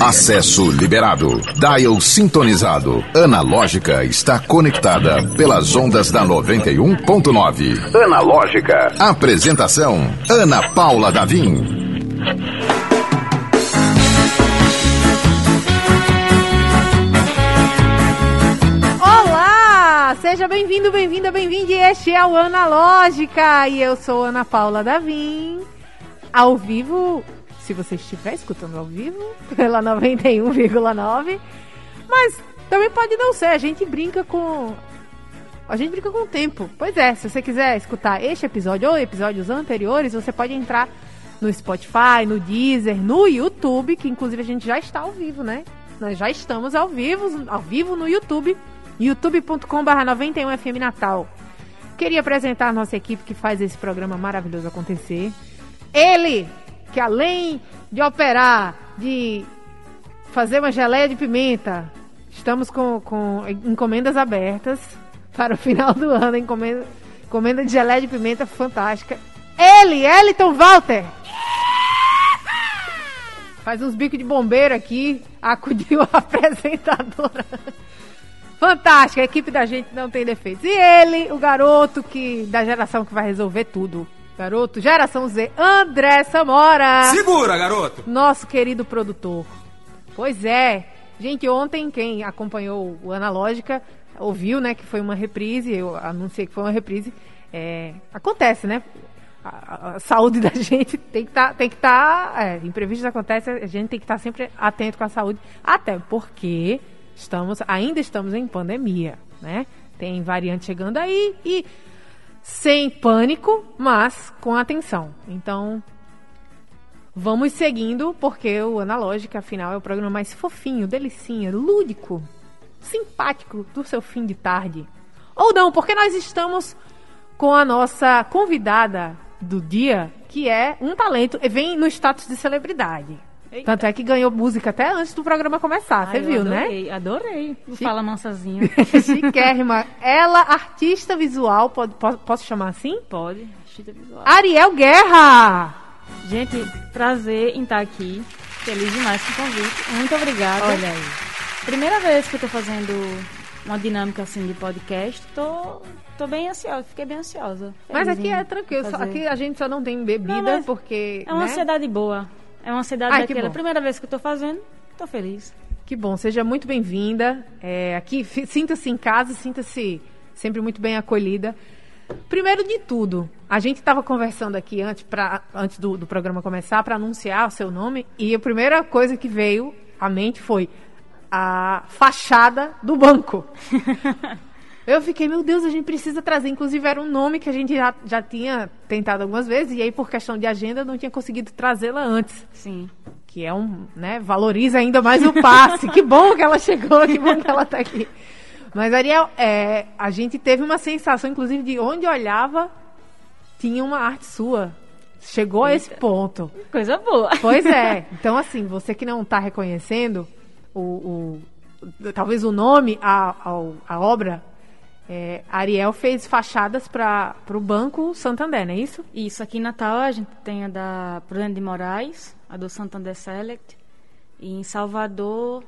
Acesso liberado. Dial sintonizado. Analógica está conectada pelas ondas da 91.9. Analógica. Apresentação: Ana Paula Davim. Olá! Seja bem-vindo, bem-vinda, bem-vinde. Este é o Analógica e eu sou Ana Paula Davim. Ao vivo se você estiver escutando ao vivo, pela 91,9. Mas também pode não ser, a gente brinca com. A gente brinca com o tempo. Pois é, se você quiser escutar este episódio ou episódios anteriores, você pode entrar no Spotify, no Deezer, no YouTube, que inclusive a gente já está ao vivo, né? Nós já estamos ao vivo, ao vivo no YouTube, youtube.com/barra 91FM Natal. Queria apresentar a nossa equipe que faz esse programa maravilhoso acontecer. Ele, que além de operar, de fazer uma geleia de pimenta, estamos com, com encomendas abertas para o final do ano. Encomenda, encomenda de geleia de pimenta fantástica. Ele, Eliton Walter! Faz uns bicos de bombeiro aqui, acudiu a apresentadora. Fantástica, a equipe da gente não tem defeitos. E ele, o garoto que da geração que vai resolver tudo. Garoto, geração Z, André Samora. Segura, garoto. Nosso querido produtor. Pois é. Gente, ontem quem acompanhou o Analógica ouviu, né, que foi uma reprise. Eu anunciei que foi uma reprise. É, acontece, né? A, a, saúde da gente tem que estar, tá, tem que estar, tá, é, imprevistos acontecem, a gente tem que estar tá sempre atento com a saúde, até porque estamos, ainda estamos em pandemia, né? Tem variante chegando aí e sem pânico, mas com atenção. Então, vamos seguindo, porque o Analógica, afinal, é o programa mais fofinho, delicinha, lúdico, simpático do seu fim de tarde. Ou não, porque nós estamos com a nossa convidada do dia, que é um talento, vem no status de celebridade. Eita. Tanto é que ganhou música até antes do programa começar, você viu, adorei, né? Adorei, o Fala Mansazinha. Chiquérrima. Ela, artista visual, pode, posso chamar assim? Pode, artista visual. Ariel Guerra! Gente, prazer em estar aqui. Feliz demais com o convite. Muito obrigada. Olha aí. Primeira vez que eu tô fazendo uma dinâmica assim de podcast, tô, tô bem ansiosa, fiquei bem ansiosa. Mas aqui é tranquilo, aqui a gente só não tem bebida não, porque. É uma né? ansiedade boa. É uma cidade Ai, daquela. Primeira vez que eu tô fazendo, tô feliz. Que bom, seja muito bem-vinda. É, aqui, sinta-se em casa, sinta-se sempre muito bem acolhida. Primeiro de tudo, a gente estava conversando aqui antes, pra, antes do, do programa começar para anunciar o seu nome e a primeira coisa que veio à mente foi a fachada do banco. Eu fiquei, meu Deus, a gente precisa trazer. Inclusive, era um nome que a gente já, já tinha tentado algumas vezes, e aí, por questão de agenda, não tinha conseguido trazê-la antes. Sim. Que é um, né, valoriza ainda mais o passe. que bom que ela chegou, que bom que ela está aqui. Mas, Ariel, é, a gente teve uma sensação, inclusive, de onde olhava, tinha uma arte sua. Chegou Eita. a esse ponto. Coisa boa. Pois é. Então, assim, você que não está reconhecendo o, o, talvez o nome, a, a, a obra é, Ariel fez fachadas para o Banco Santander, não é isso? Isso, aqui em Natal a gente tem a da Prudente de Moraes, a do Santander Select. E em Salvador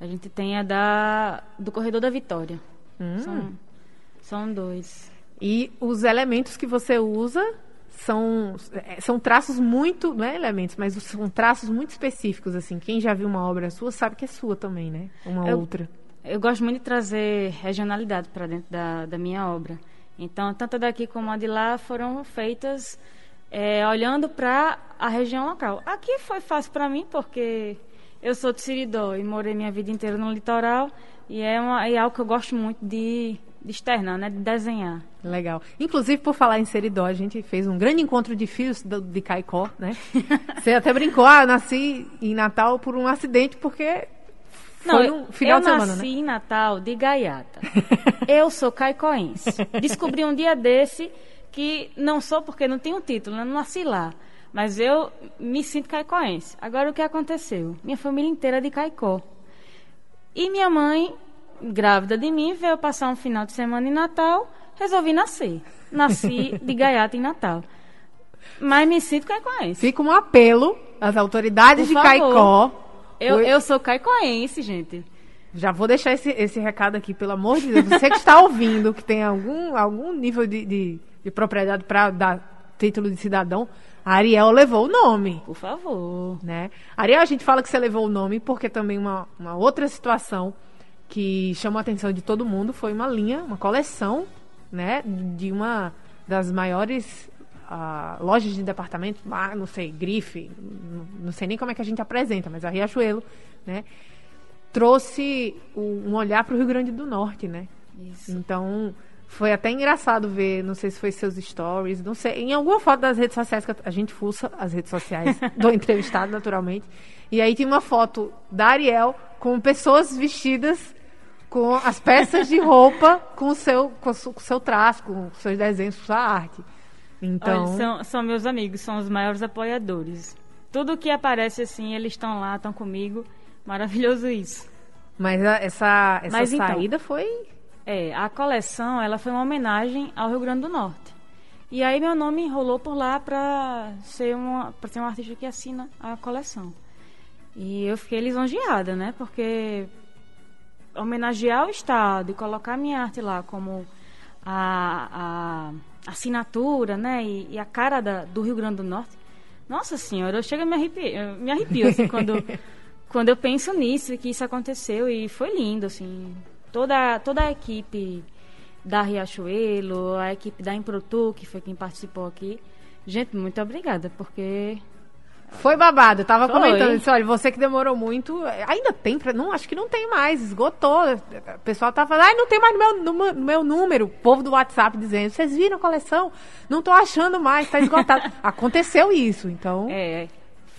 a gente tem a da do Corredor da Vitória. Hum. São, são dois. E os elementos que você usa são, é, são traços muito, não é elementos, mas são traços muito específicos, assim. Quem já viu uma obra sua sabe que é sua também, né? Uma Eu, outra. Eu gosto muito de trazer regionalidade para dentro da, da minha obra. Então, tanto daqui como a de lá foram feitas é, olhando para a região local. Aqui foi fácil para mim, porque eu sou de Siridó e morei minha vida inteira no litoral. E é, uma, é algo que eu gosto muito de, de externar, né? De desenhar. Legal. Inclusive, por falar em Seridó, a gente fez um grande encontro de filhos do, de Caicó, né? Você até brincou, ah, nasci em Natal por um acidente, porque não, Foi um final eu de semana, nasci né? em Natal de gaiata. eu sou caicoense. Descobri um dia desse que não sou porque não tenho título, né? não nasci lá. Mas eu me sinto caicoense. Agora o que aconteceu? Minha família inteira é de Caicó. E minha mãe, grávida de mim, veio passar um final de semana em Natal, resolvi nascer. Nasci de gaiata em Natal. Mas me sinto caicoense. Fica um apelo às autoridades Por de favor. Caicó. Eu, eu sou caicoense, gente. Já vou deixar esse, esse recado aqui, pelo amor de Deus. Você que está ouvindo, que tem algum, algum nível de, de, de propriedade para dar título de cidadão, Ariel levou o nome. Por favor. Né? Ariel, a gente fala que você levou o nome porque também uma, uma outra situação que chamou a atenção de todo mundo foi uma linha, uma coleção, né, de uma das maiores uh, lojas de departamento, ah, não sei, grife, não, não, sei nem como é que a gente apresenta, mas a Riachuelo, né, trouxe um olhar para o Rio Grande do Norte, né? Isso. Então, foi até engraçado ver, não sei se foi seus stories, não sei, em alguma foto das redes sociais, que a gente fuça as redes sociais do entrevistado, naturalmente. E aí tinha uma foto da Ariel com pessoas vestidas com as peças de roupa com o seu, com o seu traço, com os seus desenhos, sua arte. Então... Olha, são, são meus amigos, são os maiores apoiadores. Tudo que aparece assim, eles estão lá, estão comigo. Maravilhoso isso. Mas essa, essa Mas, então, saída então, foi. É, a coleção ela foi uma homenagem ao Rio Grande do Norte. E aí meu nome rolou por lá para ser uma para ser um artista que assina a coleção. E eu fiquei lisonjeada, né? Porque homenagear o Estado e colocar minha arte lá como a, a assinatura, né, e, e a cara da, do Rio Grande do Norte, nossa senhora, eu chego a me arrepio, me arrepio assim, quando, quando eu penso nisso, que isso aconteceu e foi lindo, assim, toda, toda a equipe da Riachuelo, a equipe da Improtu, que foi quem participou aqui, gente, muito obrigada, porque foi babado, eu tava Foi. comentando isso, olha, você que demorou muito, ainda tem, pra, não, acho que não tem mais, esgotou. O pessoal tava falando, ai, não tem mais no meu, no meu número, o povo do WhatsApp dizendo, vocês viram a coleção? Não tô achando mais, tá esgotado. Aconteceu isso, então... É,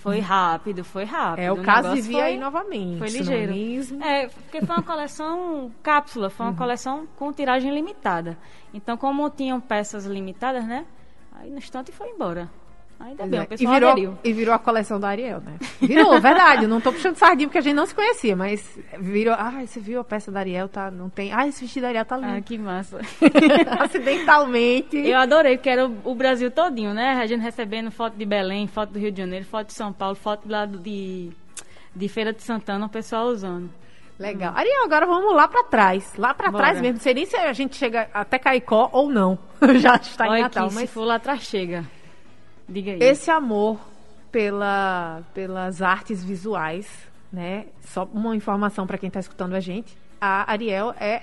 foi rápido, foi rápido. É, o, o caso de vir aí novamente. Foi ligeiro. É, porque foi uma coleção cápsula, foi uma uhum. coleção com tiragem limitada. Então, como tinham peças limitadas, né? Aí no instante foi embora. Ainda bem, o pessoal e virou, aderiu. E virou a coleção da Ariel, né? Virou, verdade. Não tô puxando sardinha porque a gente não se conhecia, mas virou. Ah, você viu a peça da Ariel, tá? Não tem. Ah, esse vestido da Ariel tá lindo. Ah, que massa. Acidentalmente. Eu adorei, porque era o, o, Brasil todinho, né? A gente recebendo foto de Belém, foto do Rio de Janeiro, foto de São Paulo, foto lá de, de Feira de Santana, o pessoal usando. Legal. Hum. Ariel, agora vamos lá para trás. Lá para trás mesmo. Não sei nem se a gente chega até Caicó ou não. Já está Olha em Natal. mas... se for lá atrás, chega. Diga aí. Esse amor pela, pelas artes visuais, né? Só uma informação para quem está escutando a gente. A Ariel é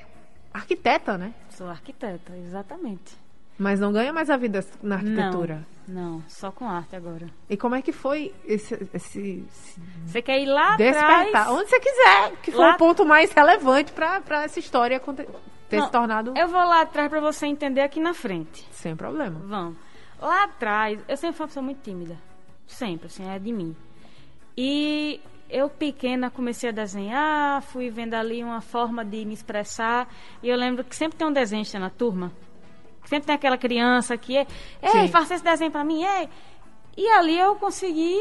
arquiteta, né? Sou arquiteta, exatamente. Mas não ganha mais a vida na arquitetura? Não, não só com arte agora. E como é que foi esse... esse, esse você quer ir lá despertar? Atrás? Onde você quiser, que foi o ponto mais relevante para essa história ter não, se tornado... Eu vou lá atrás para você entender aqui na frente. Sem problema. Vamos. Lá atrás, eu sempre fui uma pessoa muito tímida. Sempre, assim, é de mim. E eu pequena comecei a desenhar, fui vendo ali uma forma de me expressar. E eu lembro que sempre tem um desenho na turma. Sempre tem aquela criança que é, ei, Sim. faça esse desenho para mim, ei. E ali eu consegui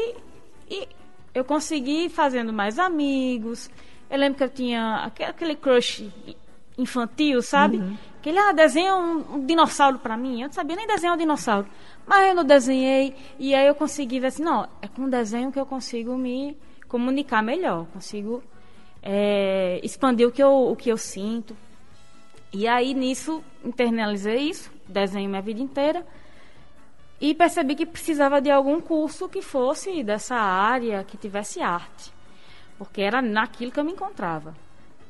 e eu consegui fazendo mais amigos. Eu lembro que eu tinha aquele crush infantil, sabe? Uhum. Que ele, ah, desenha um, um dinossauro para mim. Eu não sabia nem desenhar um dinossauro. Mas eu não desenhei e aí eu consegui ver assim, não, é com desenho que eu consigo me comunicar melhor, consigo é, expandir o que, eu, o que eu sinto. E aí nisso internalizei isso, desenho minha vida inteira e percebi que precisava de algum curso que fosse dessa área, que tivesse arte, porque era naquilo que eu me encontrava.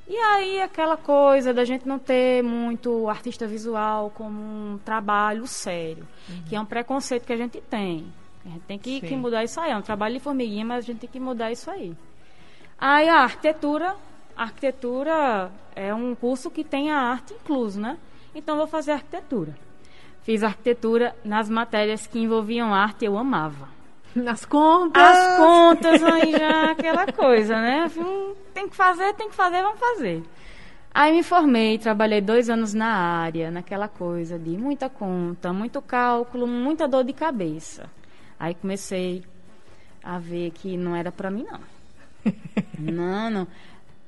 E aí aquela coisa da gente não ter muito artista visual como um trabalho sério, uhum. que é um preconceito que a gente tem. A gente tem que, que, mudar isso aí. É um trabalho de formiguinha, mas a gente tem que mudar isso aí. Aí a arquitetura, a arquitetura é um curso que tem a arte incluso, né? Então vou fazer arquitetura. Fiz arquitetura nas matérias que envolviam arte, eu amava. Nas contas. As contas, aí já aquela coisa, né? Hum, tem que fazer, tem que fazer, vamos fazer. Aí me formei, trabalhei dois anos na área, naquela coisa de muita conta, muito cálculo, muita dor de cabeça. Aí comecei a ver que não era para mim, não. não, não.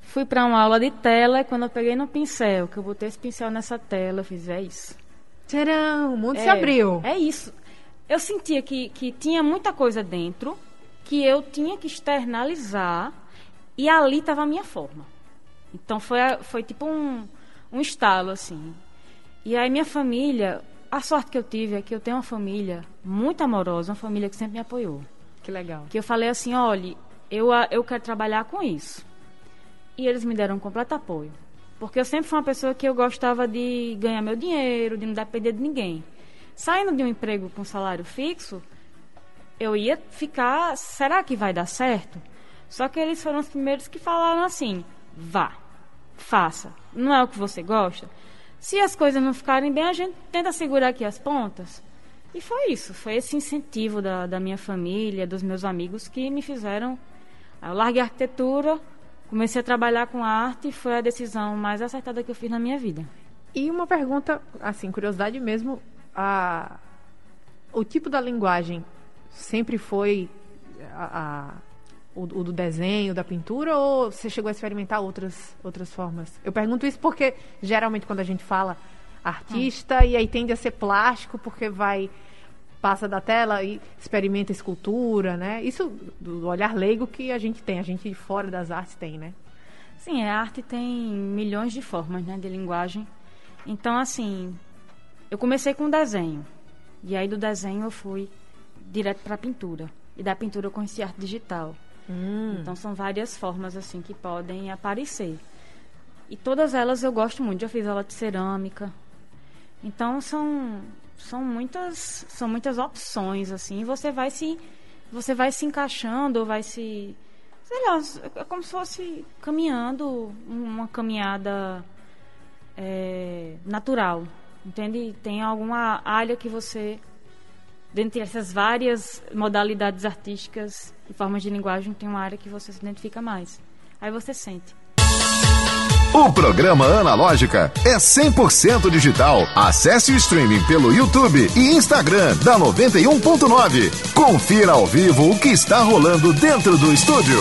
Fui para uma aula de tela e quando eu peguei no pincel, que eu botei esse pincel nessa tela, eu fiz, é isso. Tcharam, o mundo é, se abriu. É isso eu sentia que, que tinha muita coisa dentro que eu tinha que externalizar e ali estava a minha forma. Então foi, foi tipo um, um estalo, assim. E aí minha família, a sorte que eu tive é que eu tenho uma família muito amorosa, uma família que sempre me apoiou. Que legal. Que eu falei assim, olha, eu, eu quero trabalhar com isso. E eles me deram um completo apoio. Porque eu sempre fui uma pessoa que eu gostava de ganhar meu dinheiro, de não depender de ninguém. Saindo de um emprego com salário fixo, eu ia ficar, será que vai dar certo? Só que eles foram os primeiros que falaram assim: vá, faça. Não é o que você gosta? Se as coisas não ficarem bem, a gente tenta segurar aqui as pontas. E foi isso, foi esse incentivo da, da minha família, dos meus amigos que me fizeram. Eu larguei a arquitetura, comecei a trabalhar com arte e foi a decisão mais acertada que eu fiz na minha vida. E uma pergunta, assim, curiosidade mesmo, a, o tipo da linguagem sempre foi a, a o, o, do desenho, da pintura, ou você chegou a experimentar outras, outras formas? Eu pergunto isso porque geralmente quando a gente fala artista hum. e aí tende a ser plástico porque vai passa da tela e experimenta escultura, né? Isso do olhar leigo que a gente tem, a gente fora das artes tem, né? Sim, a arte tem milhões de formas, né, de linguagem. Então, assim, eu comecei com desenho. E aí do desenho eu fui direto para a pintura. E da pintura eu conheci arte digital. Hum. Então são várias formas assim que podem aparecer. E todas elas eu gosto muito. Já fiz aula de cerâmica. Então são são muitas são muitas opções assim você vai se você vai se encaixando vai se sei lá é como se fosse caminhando uma caminhada é, natural entende tem alguma área que você dentre essas várias modalidades artísticas e formas de linguagem tem uma área que você se identifica mais aí você sente o programa Analógica é 100% digital. Acesse o streaming pelo YouTube e Instagram da 91.9. Confira ao vivo o que está rolando dentro do estúdio.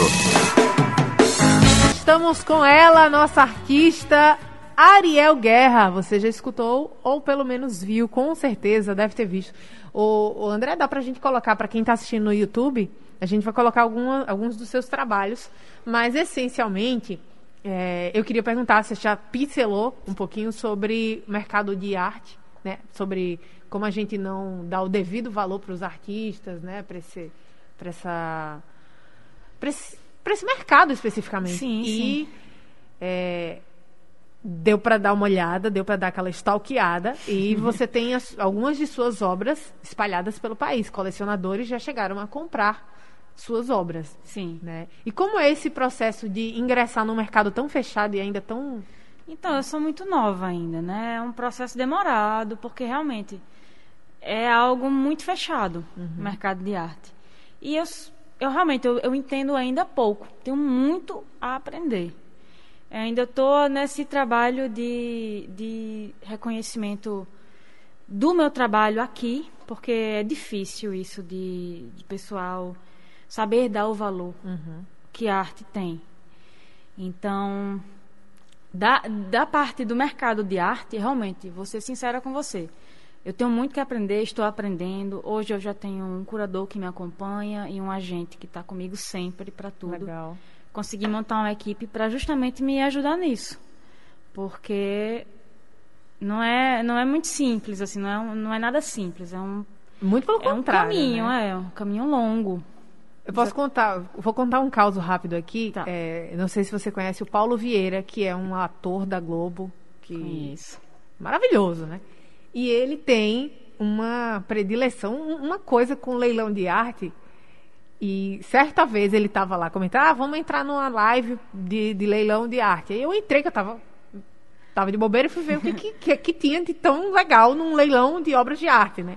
Estamos com ela, nossa artista Ariel Guerra. Você já escutou ou pelo menos viu, com certeza, deve ter visto. O, o André, dá pra gente colocar para quem está assistindo no YouTube? A gente vai colocar alguma, alguns dos seus trabalhos, mas essencialmente é, eu queria perguntar, você já pincelou um pouquinho sobre o mercado de arte, né? Sobre como a gente não dá o devido valor para os artistas, né? Para esse, para essa, para esse, esse, mercado especificamente. Sim, e sim. É, deu para dar uma olhada, deu para dar aquela stalkeada e você tem as, algumas de suas obras espalhadas pelo país. Colecionadores já chegaram a comprar suas obras. Sim. Né? E como é esse processo de ingressar num mercado tão fechado e ainda tão. Então, eu sou muito nova ainda, né? É um processo demorado, porque realmente é algo muito fechado uhum. o mercado de arte. E eu, eu realmente eu, eu entendo ainda pouco, tenho muito a aprender. Eu ainda estou nesse trabalho de, de reconhecimento do meu trabalho aqui, porque é difícil isso de, de pessoal saber dar o valor uhum. que a arte tem. Então, da, da parte do mercado de arte, realmente, vou ser sincera com você. Eu tenho muito que aprender, estou aprendendo. Hoje eu já tenho um curador que me acompanha e um agente que está comigo sempre para tudo. Legal. Consegui montar uma equipe para justamente me ajudar nisso. Porque não é, não é muito simples, assim, não é, não é nada simples. É um, muito pelo é um caminho, né? é um caminho longo. Eu posso contar, vou contar um caso rápido aqui. Tá. É, não sei se você conhece o Paulo Vieira, que é um ator da Globo, que Conheço. maravilhoso, né? E ele tem uma predileção, uma coisa com leilão de arte. E certa vez ele estava lá comentando, ah, vamos entrar numa live de, de leilão de arte. Aí eu entrei, que eu estava tava de bobeira e fui ver o que, que, que, que tinha de tão legal num leilão de obras de arte, né?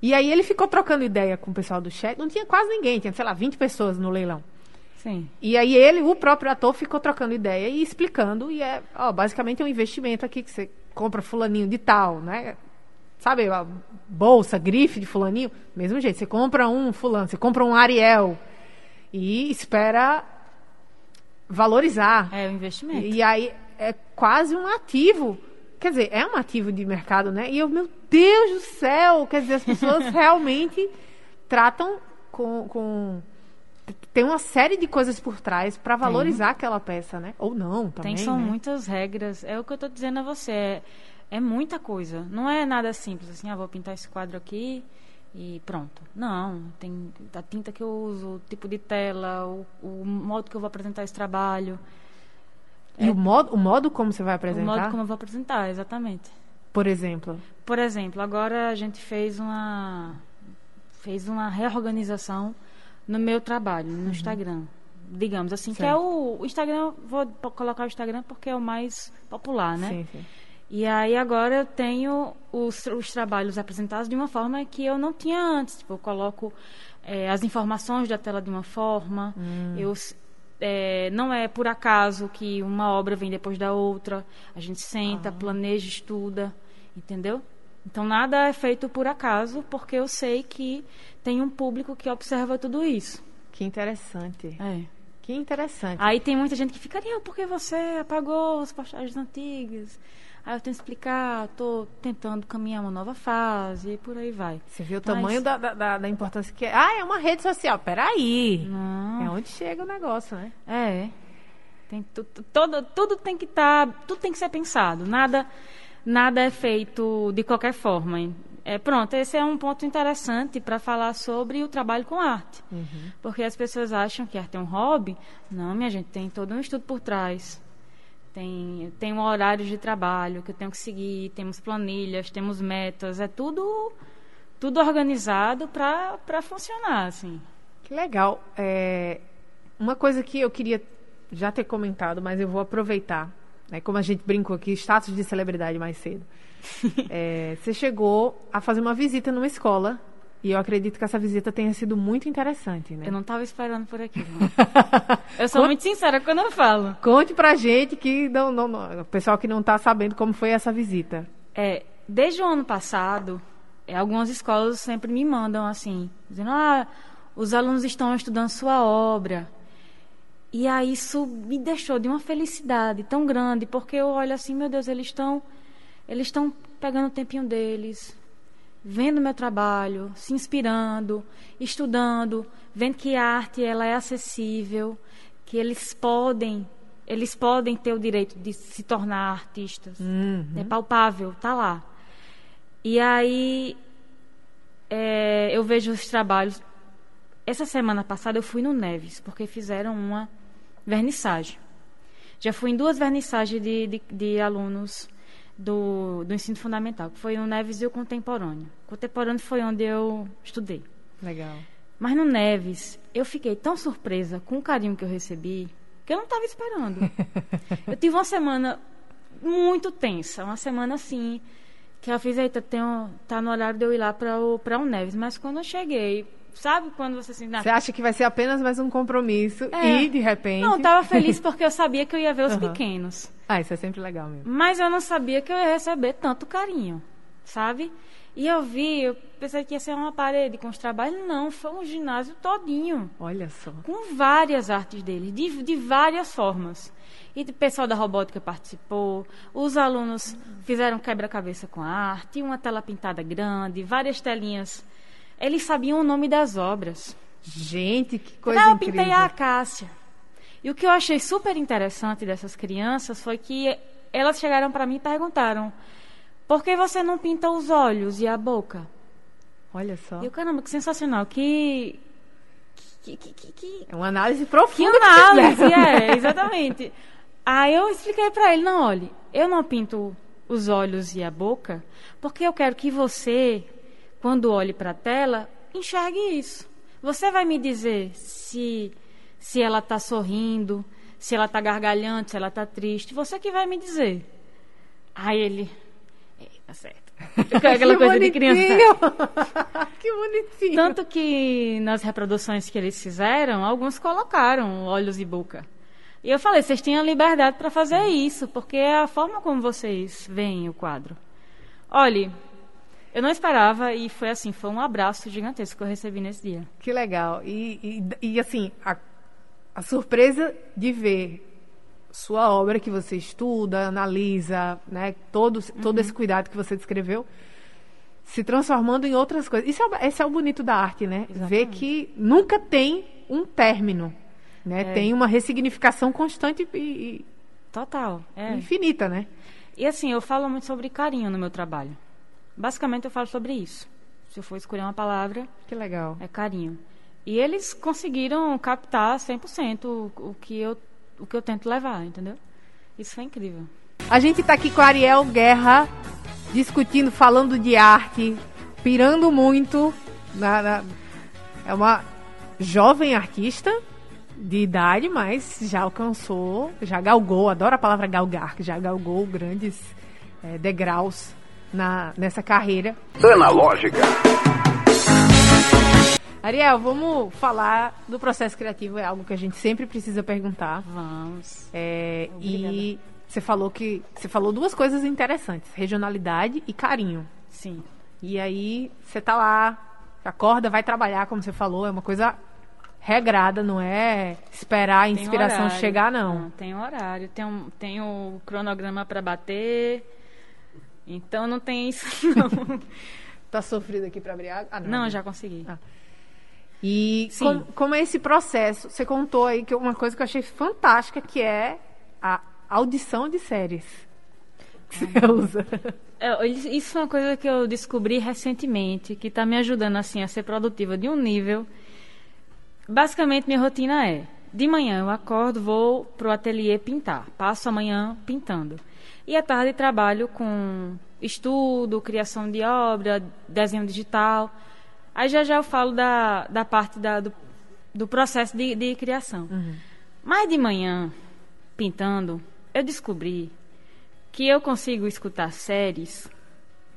E aí ele ficou trocando ideia com o pessoal do chat. Não tinha quase ninguém, tinha, sei lá, 20 pessoas no leilão. Sim. E aí ele, o próprio ator, ficou trocando ideia e explicando. E é, ó, basicamente é um investimento aqui que você compra fulaninho de tal, né? Sabe, a bolsa, grife de fulaninho. Mesmo jeito, você compra um fulano, você compra um Ariel e espera valorizar. É o investimento. E aí é quase um ativo quer dizer, é um ativo de mercado, né? E eu, meu Deus do céu, quer dizer, as pessoas realmente tratam com, com tem uma série de coisas por trás para valorizar tem. aquela peça, né? Ou não, também. Tem, são né? muitas regras. É o que eu estou dizendo a você. É, é, muita coisa. Não é nada simples assim, ah, vou pintar esse quadro aqui e pronto. Não, tem a tinta que eu uso, o tipo de tela, o, o modo que eu vou apresentar esse trabalho. E é, o, modo, o modo como você vai apresentar? O modo como eu vou apresentar, exatamente. Por exemplo? Por exemplo, agora a gente fez uma fez uma reorganização no meu trabalho, no uhum. Instagram. Digamos assim, certo. que é o, o, Instagram, vou colocar o Instagram porque é o mais popular, né? Sim, sim. E aí agora eu tenho os, os trabalhos apresentados de uma forma que eu não tinha antes. Tipo, eu coloco é, as informações da tela de uma forma, hum. eu é, não é por acaso que uma obra vem depois da outra. A gente senta, ah. planeja, estuda, entendeu? Então nada é feito por acaso, porque eu sei que tem um público que observa tudo isso. Que interessante. É. Que interessante. Aí tem muita gente que ficaria, por que você apagou as postagens antigas? Aí eu tenho que explicar, estou tentando caminhar uma nova fase e por aí vai. Você viu o Mas... tamanho da, da, da, importância que é. Ah, é uma rede social. Peraí. Não. É onde chega o negócio, né? É. Tem, todo, tudo tem que estar. Tá, tudo tem que ser pensado. Nada nada é feito de qualquer forma. É, pronto, esse é um ponto interessante para falar sobre o trabalho com arte. Uhum. Porque as pessoas acham que arte é um hobby. Não, minha gente, tem todo um estudo por trás. Tem, tem um horário de trabalho que eu tenho que seguir, temos planilhas, temos metas, é tudo tudo organizado para funcionar, assim. Que legal. É, uma coisa que eu queria já ter comentado, mas eu vou aproveitar né? Como a gente brincou aqui, status de celebridade mais cedo. é, você chegou a fazer uma visita numa escola e eu acredito que essa visita tenha sido muito interessante, né? Eu não estava esperando por aqui. eu sou Conte, muito sincera quando eu falo. Conte pra gente que não, não, não o pessoal que não está sabendo como foi essa visita. É, desde o ano passado, é, algumas escolas sempre me mandam assim, dizendo: "Ah, os alunos estão estudando sua obra. E aí isso me deixou de uma felicidade tão grande, porque eu olho assim, meu Deus, eles estão eles estão pegando o tempinho deles, vendo meu trabalho, se inspirando, estudando, vendo que a arte ela é acessível, que eles podem eles podem ter o direito de se tornar artistas. Uhum. É palpável, tá lá. E aí é, eu vejo os trabalhos. Essa semana passada eu fui no Neves, porque fizeram uma vernissagem. Já fui em duas vernissagens de, de, de alunos do, do ensino fundamental, que foi o Neves e o Contemporâneo. O Contemporâneo foi onde eu estudei. Legal. Mas no Neves, eu fiquei tão surpresa com o carinho que eu recebi, que eu não estava esperando. eu tive uma semana muito tensa, uma semana assim, que eu fiz, eita, tenho, tá no horário de eu ir lá para o, o Neves. Mas quando eu cheguei, Sabe quando você assim. Você acha que vai ser apenas mais um compromisso é. e de repente. Não, eu tava feliz porque eu sabia que eu ia ver os uhum. pequenos. Ah, isso é sempre legal mesmo. Mas eu não sabia que eu ia receber tanto carinho, sabe? E eu vi, eu pensei que ia ser uma parede com os trabalhos. Não, foi um ginásio todinho. Olha só. Com várias artes dele, de, de várias formas. E o pessoal da robótica participou, os alunos fizeram quebra-cabeça com a arte, uma tela pintada grande, várias telinhas eles sabiam o nome das obras. Gente, que coisa então, incrível. Eu pintei a acácia. E o que eu achei super interessante dessas crianças foi que elas chegaram para mim e perguntaram: por que você não pinta os olhos e a boca? Olha só. E o caramba, que sensacional. Que. que, que, que, que é uma análise profunda. Que análise, é, exatamente. Aí eu expliquei para ele: não, olhe, eu não pinto os olhos e a boca porque eu quero que você quando olhe para a tela, enxergue isso. Você vai me dizer se, se ela está sorrindo, se ela está gargalhando, se ela está triste. Você que vai me dizer. Aí ele. Tá certo. Aquela que coisa bonitinho. de criança. que bonitinho. Tanto que nas reproduções que eles fizeram, alguns colocaram olhos e boca. E eu falei, vocês têm a liberdade para fazer isso, porque é a forma como vocês veem o quadro. Olhe, eu não esperava e foi assim, foi um abraço gigantesco que eu recebi nesse dia. Que legal. E, e, e assim, a, a surpresa de ver sua obra que você estuda, analisa, né, todo, todo uhum. esse cuidado que você descreveu, se transformando em outras coisas. Isso é, esse é o bonito da arte, né? Exatamente. Ver que nunca tem um término, né? É. Tem uma ressignificação constante e, e total, é. infinita, né? E assim, eu falo muito sobre carinho no meu trabalho. Basicamente eu falo sobre isso. Se eu for escolher uma palavra, que legal. É carinho. E eles conseguiram captar 100% o, o que eu o que eu tento levar, entendeu? Isso foi incrível. A gente está aqui com a Ariel Guerra, discutindo, falando de arte, pirando muito. Na, na, é uma jovem artista de idade, mas já alcançou, já galgou, adoro a palavra galgar, já galgou grandes é, degraus na, nessa carreira. Analógica. Ariel, vamos falar do processo criativo, é algo que a gente sempre precisa perguntar. Vamos. É, e você falou que você falou duas coisas interessantes: regionalidade e carinho. Sim. E aí você tá lá, acorda, vai trabalhar, como você falou, é uma coisa regrada, não é esperar a inspiração horário, chegar, não. não. Tem horário, tem, um, tem o cronograma para bater. Então não tem isso, não. tá sofrido aqui para abrir água? Ah, não, não já consegui. Ah. E com, como é esse processo? Você contou aí que uma coisa que eu achei fantástica, que é a audição de séries. Que você usa. É, isso é uma coisa que eu descobri recentemente, que está me ajudando assim a ser produtiva de um nível. Basicamente, minha rotina é: de manhã eu acordo, vou pro ateliê pintar, passo a manhã pintando. E à tarde trabalho com estudo, criação de obra, desenho digital. Aí já já eu falo da, da parte da, do, do processo de, de criação. Uhum. Mas de manhã, pintando, eu descobri que eu consigo escutar séries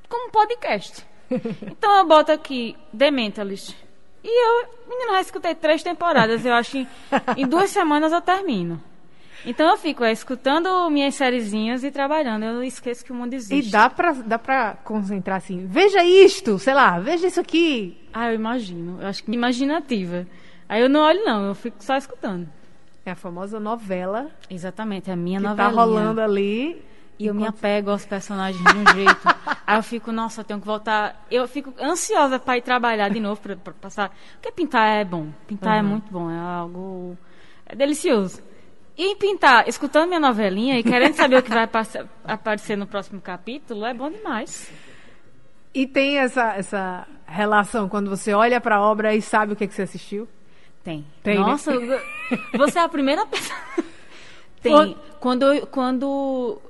como podcast. então eu boto aqui The Mentalist. E eu, menina, já escutei três temporadas. Eu acho que em duas semanas eu termino. Então eu fico é, escutando minhas sériezinhas e trabalhando. Eu esqueço que o mundo existe. E dá pra, dá pra concentrar assim, veja isto, sei lá, veja isso aqui. Ah, eu imagino. Eu acho que imaginativa. Aí eu não olho não, eu fico só escutando. É a famosa novela. Exatamente, é a minha novela. tá rolando ali. E eu me apego aos personagens de um jeito. Aí eu fico, nossa, eu tenho que voltar. Eu fico ansiosa para ir trabalhar de novo, para passar. Porque pintar é bom. Pintar é uhum. é muito bom, é algo. É delicioso. E pintar, escutando minha novelinha e querendo saber o que vai aparecer no próximo capítulo, é bom demais. E tem essa, essa relação quando você olha para a obra e sabe o que, é que você assistiu? Tem. tem né? Nossa, né? você é a primeira pessoa. tem. Quando, quando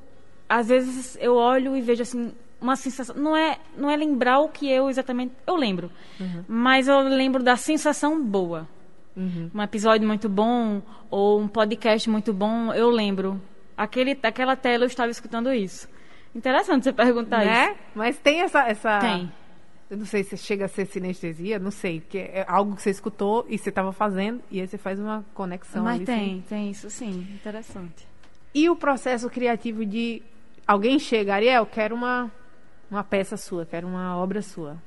às vezes eu olho e vejo assim uma sensação, não é não é lembrar o que eu exatamente, eu lembro, uhum. mas eu lembro da sensação boa. Uhum. Um episódio muito bom ou um podcast muito bom, eu lembro. Aquele, aquela tela eu estava escutando isso. Interessante você perguntar né? isso. Mas tem essa, essa. Tem. Eu não sei se chega a ser sinestesia, não sei, porque é algo que você escutou e você estava fazendo e aí você faz uma conexão. Mas ali, tem, sim. tem isso sim, interessante. E o processo criativo de alguém chega, Ariel, quero uma, uma peça sua, quero uma obra sua.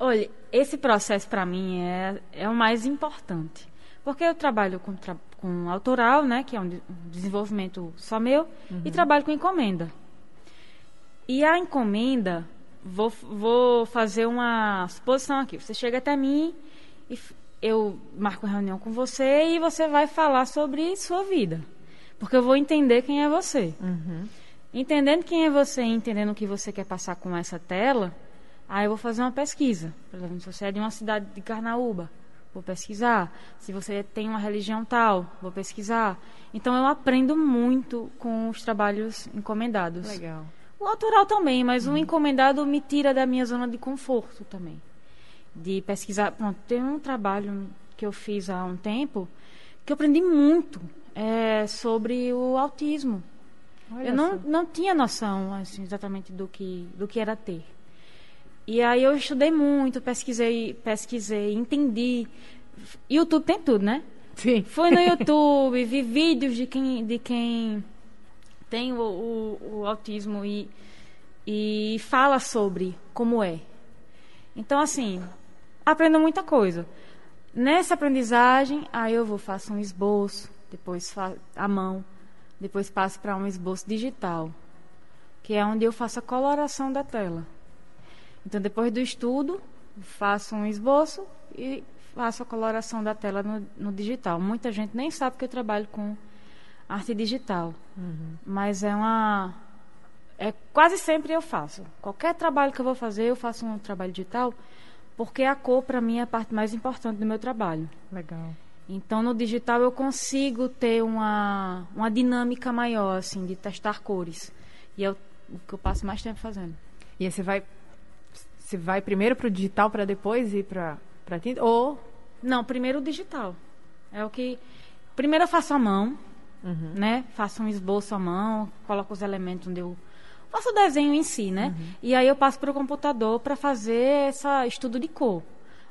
Olha, esse processo para mim é, é o mais importante. Porque eu trabalho com, tra com autoral, né, que é um, de um desenvolvimento só meu, uhum. e trabalho com encomenda. E a encomenda, vou, vou fazer uma suposição aqui. Você chega até mim e eu marco uma reunião com você e você vai falar sobre sua vida. Porque eu vou entender quem é você. Uhum. Entendendo quem é você e entendendo o que você quer passar com essa tela, aí eu vou fazer uma pesquisa. Por exemplo, se você é de uma cidade de Carnaúba, vou pesquisar. Se você tem uma religião tal, vou pesquisar. Então eu aprendo muito com os trabalhos encomendados. Legal. O autoral também, mas uhum. o encomendado me tira da minha zona de conforto também. De pesquisar. Pronto, tem um trabalho que eu fiz há um tempo que eu aprendi muito é, sobre o autismo. Olha eu não, não tinha noção assim, exatamente do que, do que era ter. E aí eu estudei muito, pesquisei, pesquisei, entendi. YouTube tem tudo, né? Sim. Fui no YouTube, vi vídeos de quem, de quem tem o, o, o autismo e, e fala sobre como é. Então, assim, aprendo muita coisa. Nessa aprendizagem, aí eu vou faço um esboço, depois a mão, depois passo para um esboço digital, que é onde eu faço a coloração da tela. Então, depois do estudo, faço um esboço e faço a coloração da tela no, no digital. Muita gente nem sabe que eu trabalho com arte digital, uhum. mas é uma é quase sempre eu faço. Qualquer trabalho que eu vou fazer, eu faço um trabalho digital, porque a cor para mim é a parte mais importante do meu trabalho. Legal. Então no digital eu consigo ter uma uma dinâmica maior assim de testar cores. E é o, o que eu passo mais tempo fazendo. E aí você vai você vai primeiro para o digital para depois ir para para tinta ou não, primeiro o digital. É o que primeiro eu faço à mão, uhum. né? Faço um esboço à mão, coloco os elementos onde eu faço o desenho em si, né? Uhum. E aí eu passo para o computador para fazer esse estudo de cor.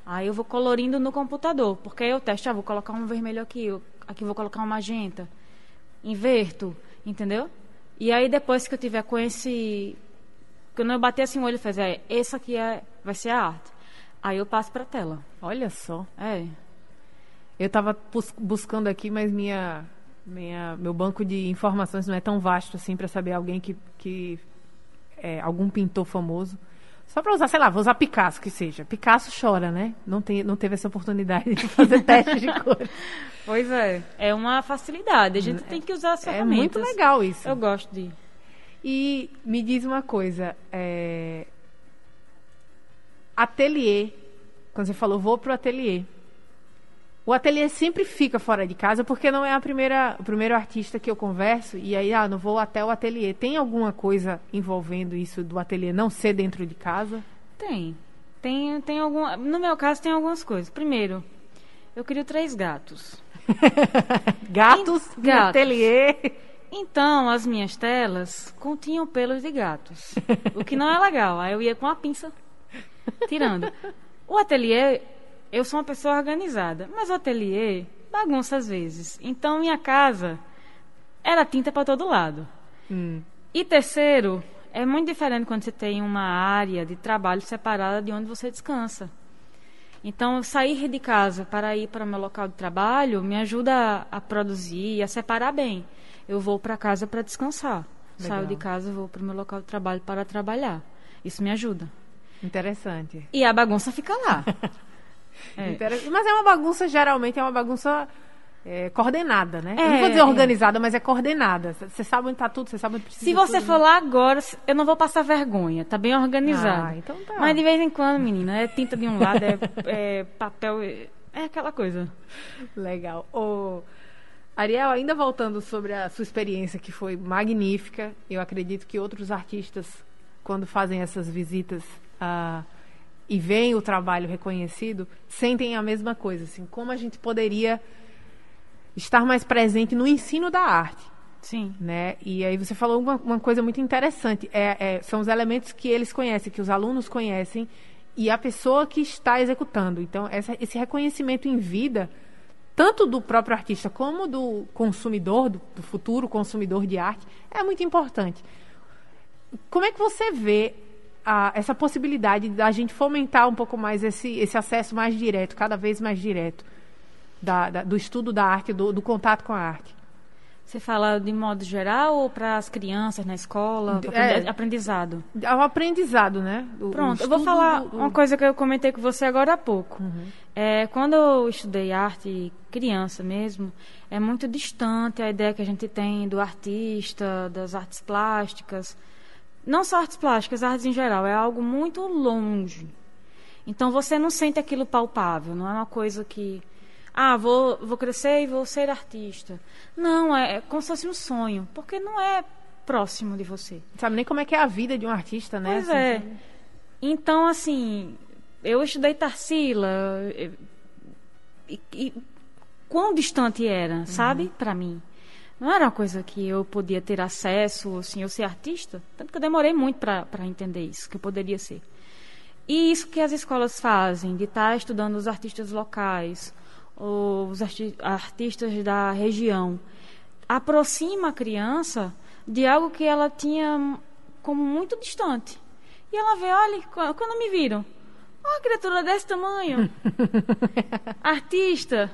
Aí eu vou colorindo no computador, porque aí eu testo, ah, vou colocar um vermelho aqui, eu, aqui vou colocar um magenta, inverto, entendeu? E aí depois que eu tiver com esse, quando eu bater assim o olho e fazer, é, esse aqui é, vai ser a arte. Aí eu passo para a tela. Olha só. É. Eu estava buscando aqui, mas minha minha, meu banco de informações não é tão vasto assim para saber alguém que, que é, algum pintor famoso. Só para usar, sei lá, vou usar Picasso que seja. Picasso chora, né? Não, tem, não teve essa oportunidade de fazer teste de cor. Pois é, é uma facilidade. A gente é, tem que usar as ferramentas. É muito legal isso. Eu gosto de. E me diz uma coisa, é... ateliê. Quando você falou, vou pro ateliê. O ateliê sempre fica fora de casa porque não é a primeira, o primeiro artista que eu converso e aí, ah, não vou até o ateliê. Tem alguma coisa envolvendo isso do ateliê não ser dentro de casa? Tem. Tem, tem algum, no meu caso tem algumas coisas. Primeiro, eu crio três gatos. gatos, gatos. ateliê. Então, as minhas telas continham pelos de gatos, o que não é legal. Aí eu ia com a pinça tirando. O ateliê eu sou uma pessoa organizada, mas o ateliê bagunça às vezes. Então minha casa era tinta para todo lado. Hum. E terceiro, é muito diferente quando você tem uma área de trabalho separada de onde você descansa. Então, sair de casa para ir para o meu local de trabalho me ajuda a, a produzir, a separar bem. Eu vou para casa para descansar. Legal. Saio de casa, vou para o meu local de trabalho para trabalhar. Isso me ajuda. Interessante. E a bagunça fica lá. É. Mas é uma bagunça, geralmente é uma bagunça é, coordenada, né? É, eu não vou dizer organizada, mas é coordenada. Você sabe onde está tudo, você sabe onde precisa. Se você tudo, for né? lá agora, eu não vou passar vergonha. Tá bem organizado. Ah, então tá. Mas de vez em quando, menina, é tinta de um lado, é, é papel, é, é aquela coisa. Legal. Ô, Ariel, ainda voltando sobre a sua experiência, que foi magnífica, eu acredito que outros artistas, quando fazem essas visitas. Uh, e veem o trabalho reconhecido, sentem a mesma coisa, assim, como a gente poderia estar mais presente no ensino da arte. Sim. Né? E aí você falou uma, uma coisa muito interessante, é, é, são os elementos que eles conhecem, que os alunos conhecem, e a pessoa que está executando. Então, essa, esse reconhecimento em vida, tanto do próprio artista como do consumidor, do, do futuro consumidor de arte, é muito importante. Como é que você vê a, essa possibilidade da gente fomentar um pouco mais esse, esse acesso mais direto, cada vez mais direto, da, da, do estudo da arte, do, do, contato com a arte. Você fala de modo geral ou para as crianças na escola? É, aprendizado? É o aprendizado, né? O, Pronto, o eu vou falar do, uma coisa que eu comentei com você agora há pouco. Uhum. É, quando eu estudei arte, criança mesmo, é muito distante a ideia que a gente tem do artista, das artes plásticas não só artes plásticas, artes em geral, é algo muito longe. Então você não sente aquilo palpável, não é uma coisa que ah, vou, vou crescer e vou ser artista. Não, é, é como se fosse um sonho, porque não é próximo de você. Sabe nem como é que é a vida de um artista, né? Pois assim, é. Então, assim, eu estudei Tarsila e, e quão distante era, uhum. sabe, para mim. Não era uma coisa que eu podia ter acesso, assim, eu ser artista. Tanto que eu demorei muito para entender isso, que eu poderia ser. E isso que as escolas fazem, de estar tá estudando os artistas locais, os arti artistas da região, aproxima a criança de algo que ela tinha como muito distante. E ela vê, olha, quando me viram, uma criatura desse tamanho, artista,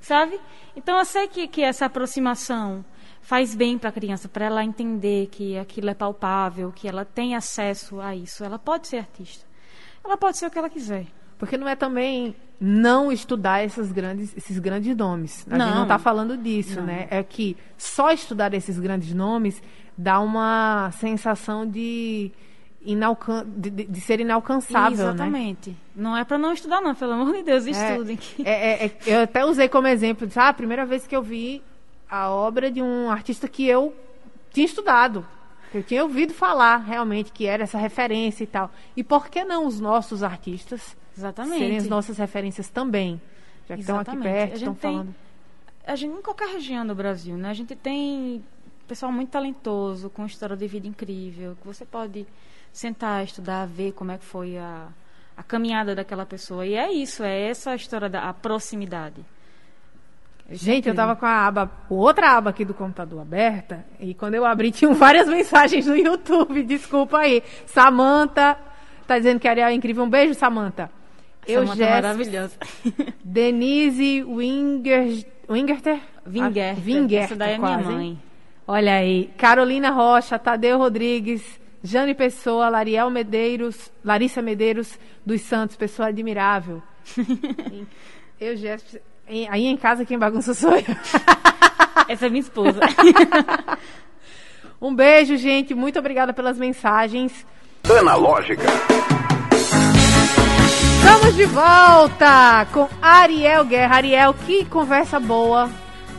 sabe? Então eu sei que, que essa aproximação faz bem para a criança, para ela entender que aquilo é palpável, que ela tem acesso a isso. Ela pode ser artista. Ela pode ser o que ela quiser. Porque não é também não estudar esses grandes, esses grandes nomes. A não. gente não está falando disso, não. né? É que só estudar esses grandes nomes dá uma sensação de, inalcan de, de, ser inalcançável, né? Exatamente. Né? Não é para não estudar, não. Pelo amor de Deus, é, estudem. É, é, é, eu até usei como exemplo. Ah, a primeira vez que eu vi a obra de um artista que eu tinha estudado. Eu tinha ouvido falar realmente que era essa referência e tal. E por que não os nossos artistas Exatamente. serem as nossas referências também? Já que estão aqui perto, estão falando. A gente, em qualquer região do Brasil, né? A gente tem pessoal muito talentoso, com história de vida incrível, que você pode sentar, estudar, ver como é que foi a, a caminhada daquela pessoa. E é isso, é essa a história da a proximidade. Gente, eu tava com a aba, outra aba aqui do computador aberta, e quando eu abri, tinham várias mensagens no YouTube. Desculpa aí. Samanta tá dizendo que a Ariel é incrível. Um beijo, Samanta. Eu Samanta é maravilhosa. Denise Winger, Wingerter? Winger. Winger. Essa daí é minha mãe. Olha aí. Carolina Rocha, Tadeu Rodrigues, Jane Pessoa, Lariel Medeiros, Larissa Medeiros dos Santos, pessoa admirável. eu, Jéssica. Aí em casa quem bagunça sou eu. Essa é minha esposa. um beijo, gente. Muito obrigada pelas mensagens. Analógica. Estamos de volta com Ariel Guerra. Ariel, que conversa boa.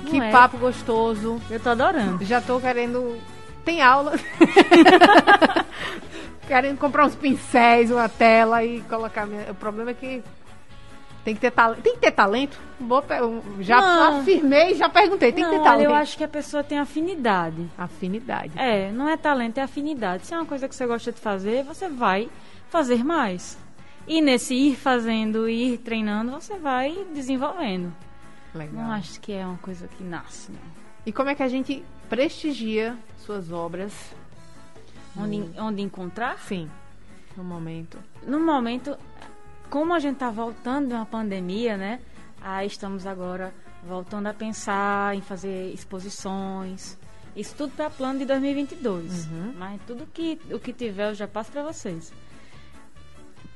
Não que é. papo gostoso. Eu tô adorando. Já tô querendo. Tem aula. querendo comprar uns pincéis, uma tela e colocar. Minha... O problema é que tem que ter talento. Tem que ter talento? Já não. afirmei, já perguntei. Tem não, que ter talento. eu acho que a pessoa tem afinidade. Afinidade. É, não é talento, é afinidade. Se é uma coisa que você gosta de fazer, você vai fazer mais. E nesse ir fazendo, ir treinando, você vai desenvolvendo. Legal. Não acho que é uma coisa que nasce. Não. E como é que a gente prestigia suas obras? Onde, no... onde encontrar? Sim, no momento. No momento, como a gente está voltando de uma pandemia, né? Aí estamos agora voltando a pensar em fazer exposições. Isso tudo para plano de 2022. Uhum. Mas tudo que o que tiver eu já passo para vocês.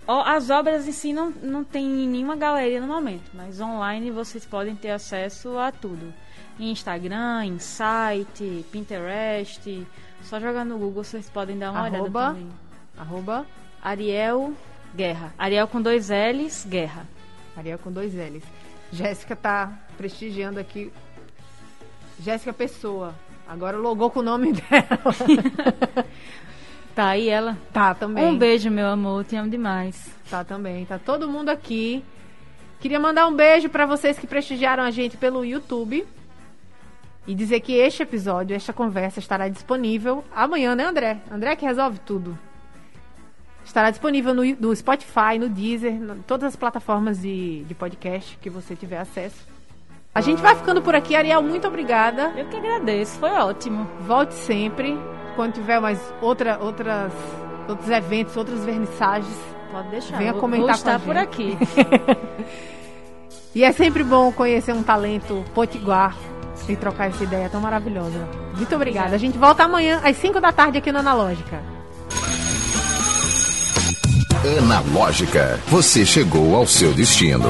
As obras em si não, não tem nenhuma galeria no momento, mas online vocês podem ter acesso a tudo. Em Instagram, em site, Pinterest. Só jogar no Google vocês podem dar uma arroba, olhada também. Arroba Ariel Guerra. Ariel com dois L's, Guerra. Ariel com dois L's. Jéssica tá prestigiando aqui. Jéssica Pessoa. Agora logou com o nome dela. Tá aí ela? Tá também. Um beijo, meu amor. Te amo demais. Tá também. Tá todo mundo aqui. Queria mandar um beijo para vocês que prestigiaram a gente pelo YouTube. E dizer que este episódio, esta conversa estará disponível amanhã, né, André? André que resolve tudo. Estará disponível no, no Spotify, no Deezer, em todas as plataformas de, de podcast que você tiver acesso. A gente vai ficando por aqui. Ariel, muito obrigada. Eu que agradeço, foi ótimo. Volte sempre. Quando tiver mais outra, outras, outros eventos, outras vernissagens. Pode deixar. Venha vou, comentar vou estar por aqui. e é sempre bom conhecer um talento potiguar e trocar essa ideia tão maravilhosa. Muito obrigada. A gente volta amanhã às 5 da tarde aqui no Analógica. Analógica, você chegou ao seu destino.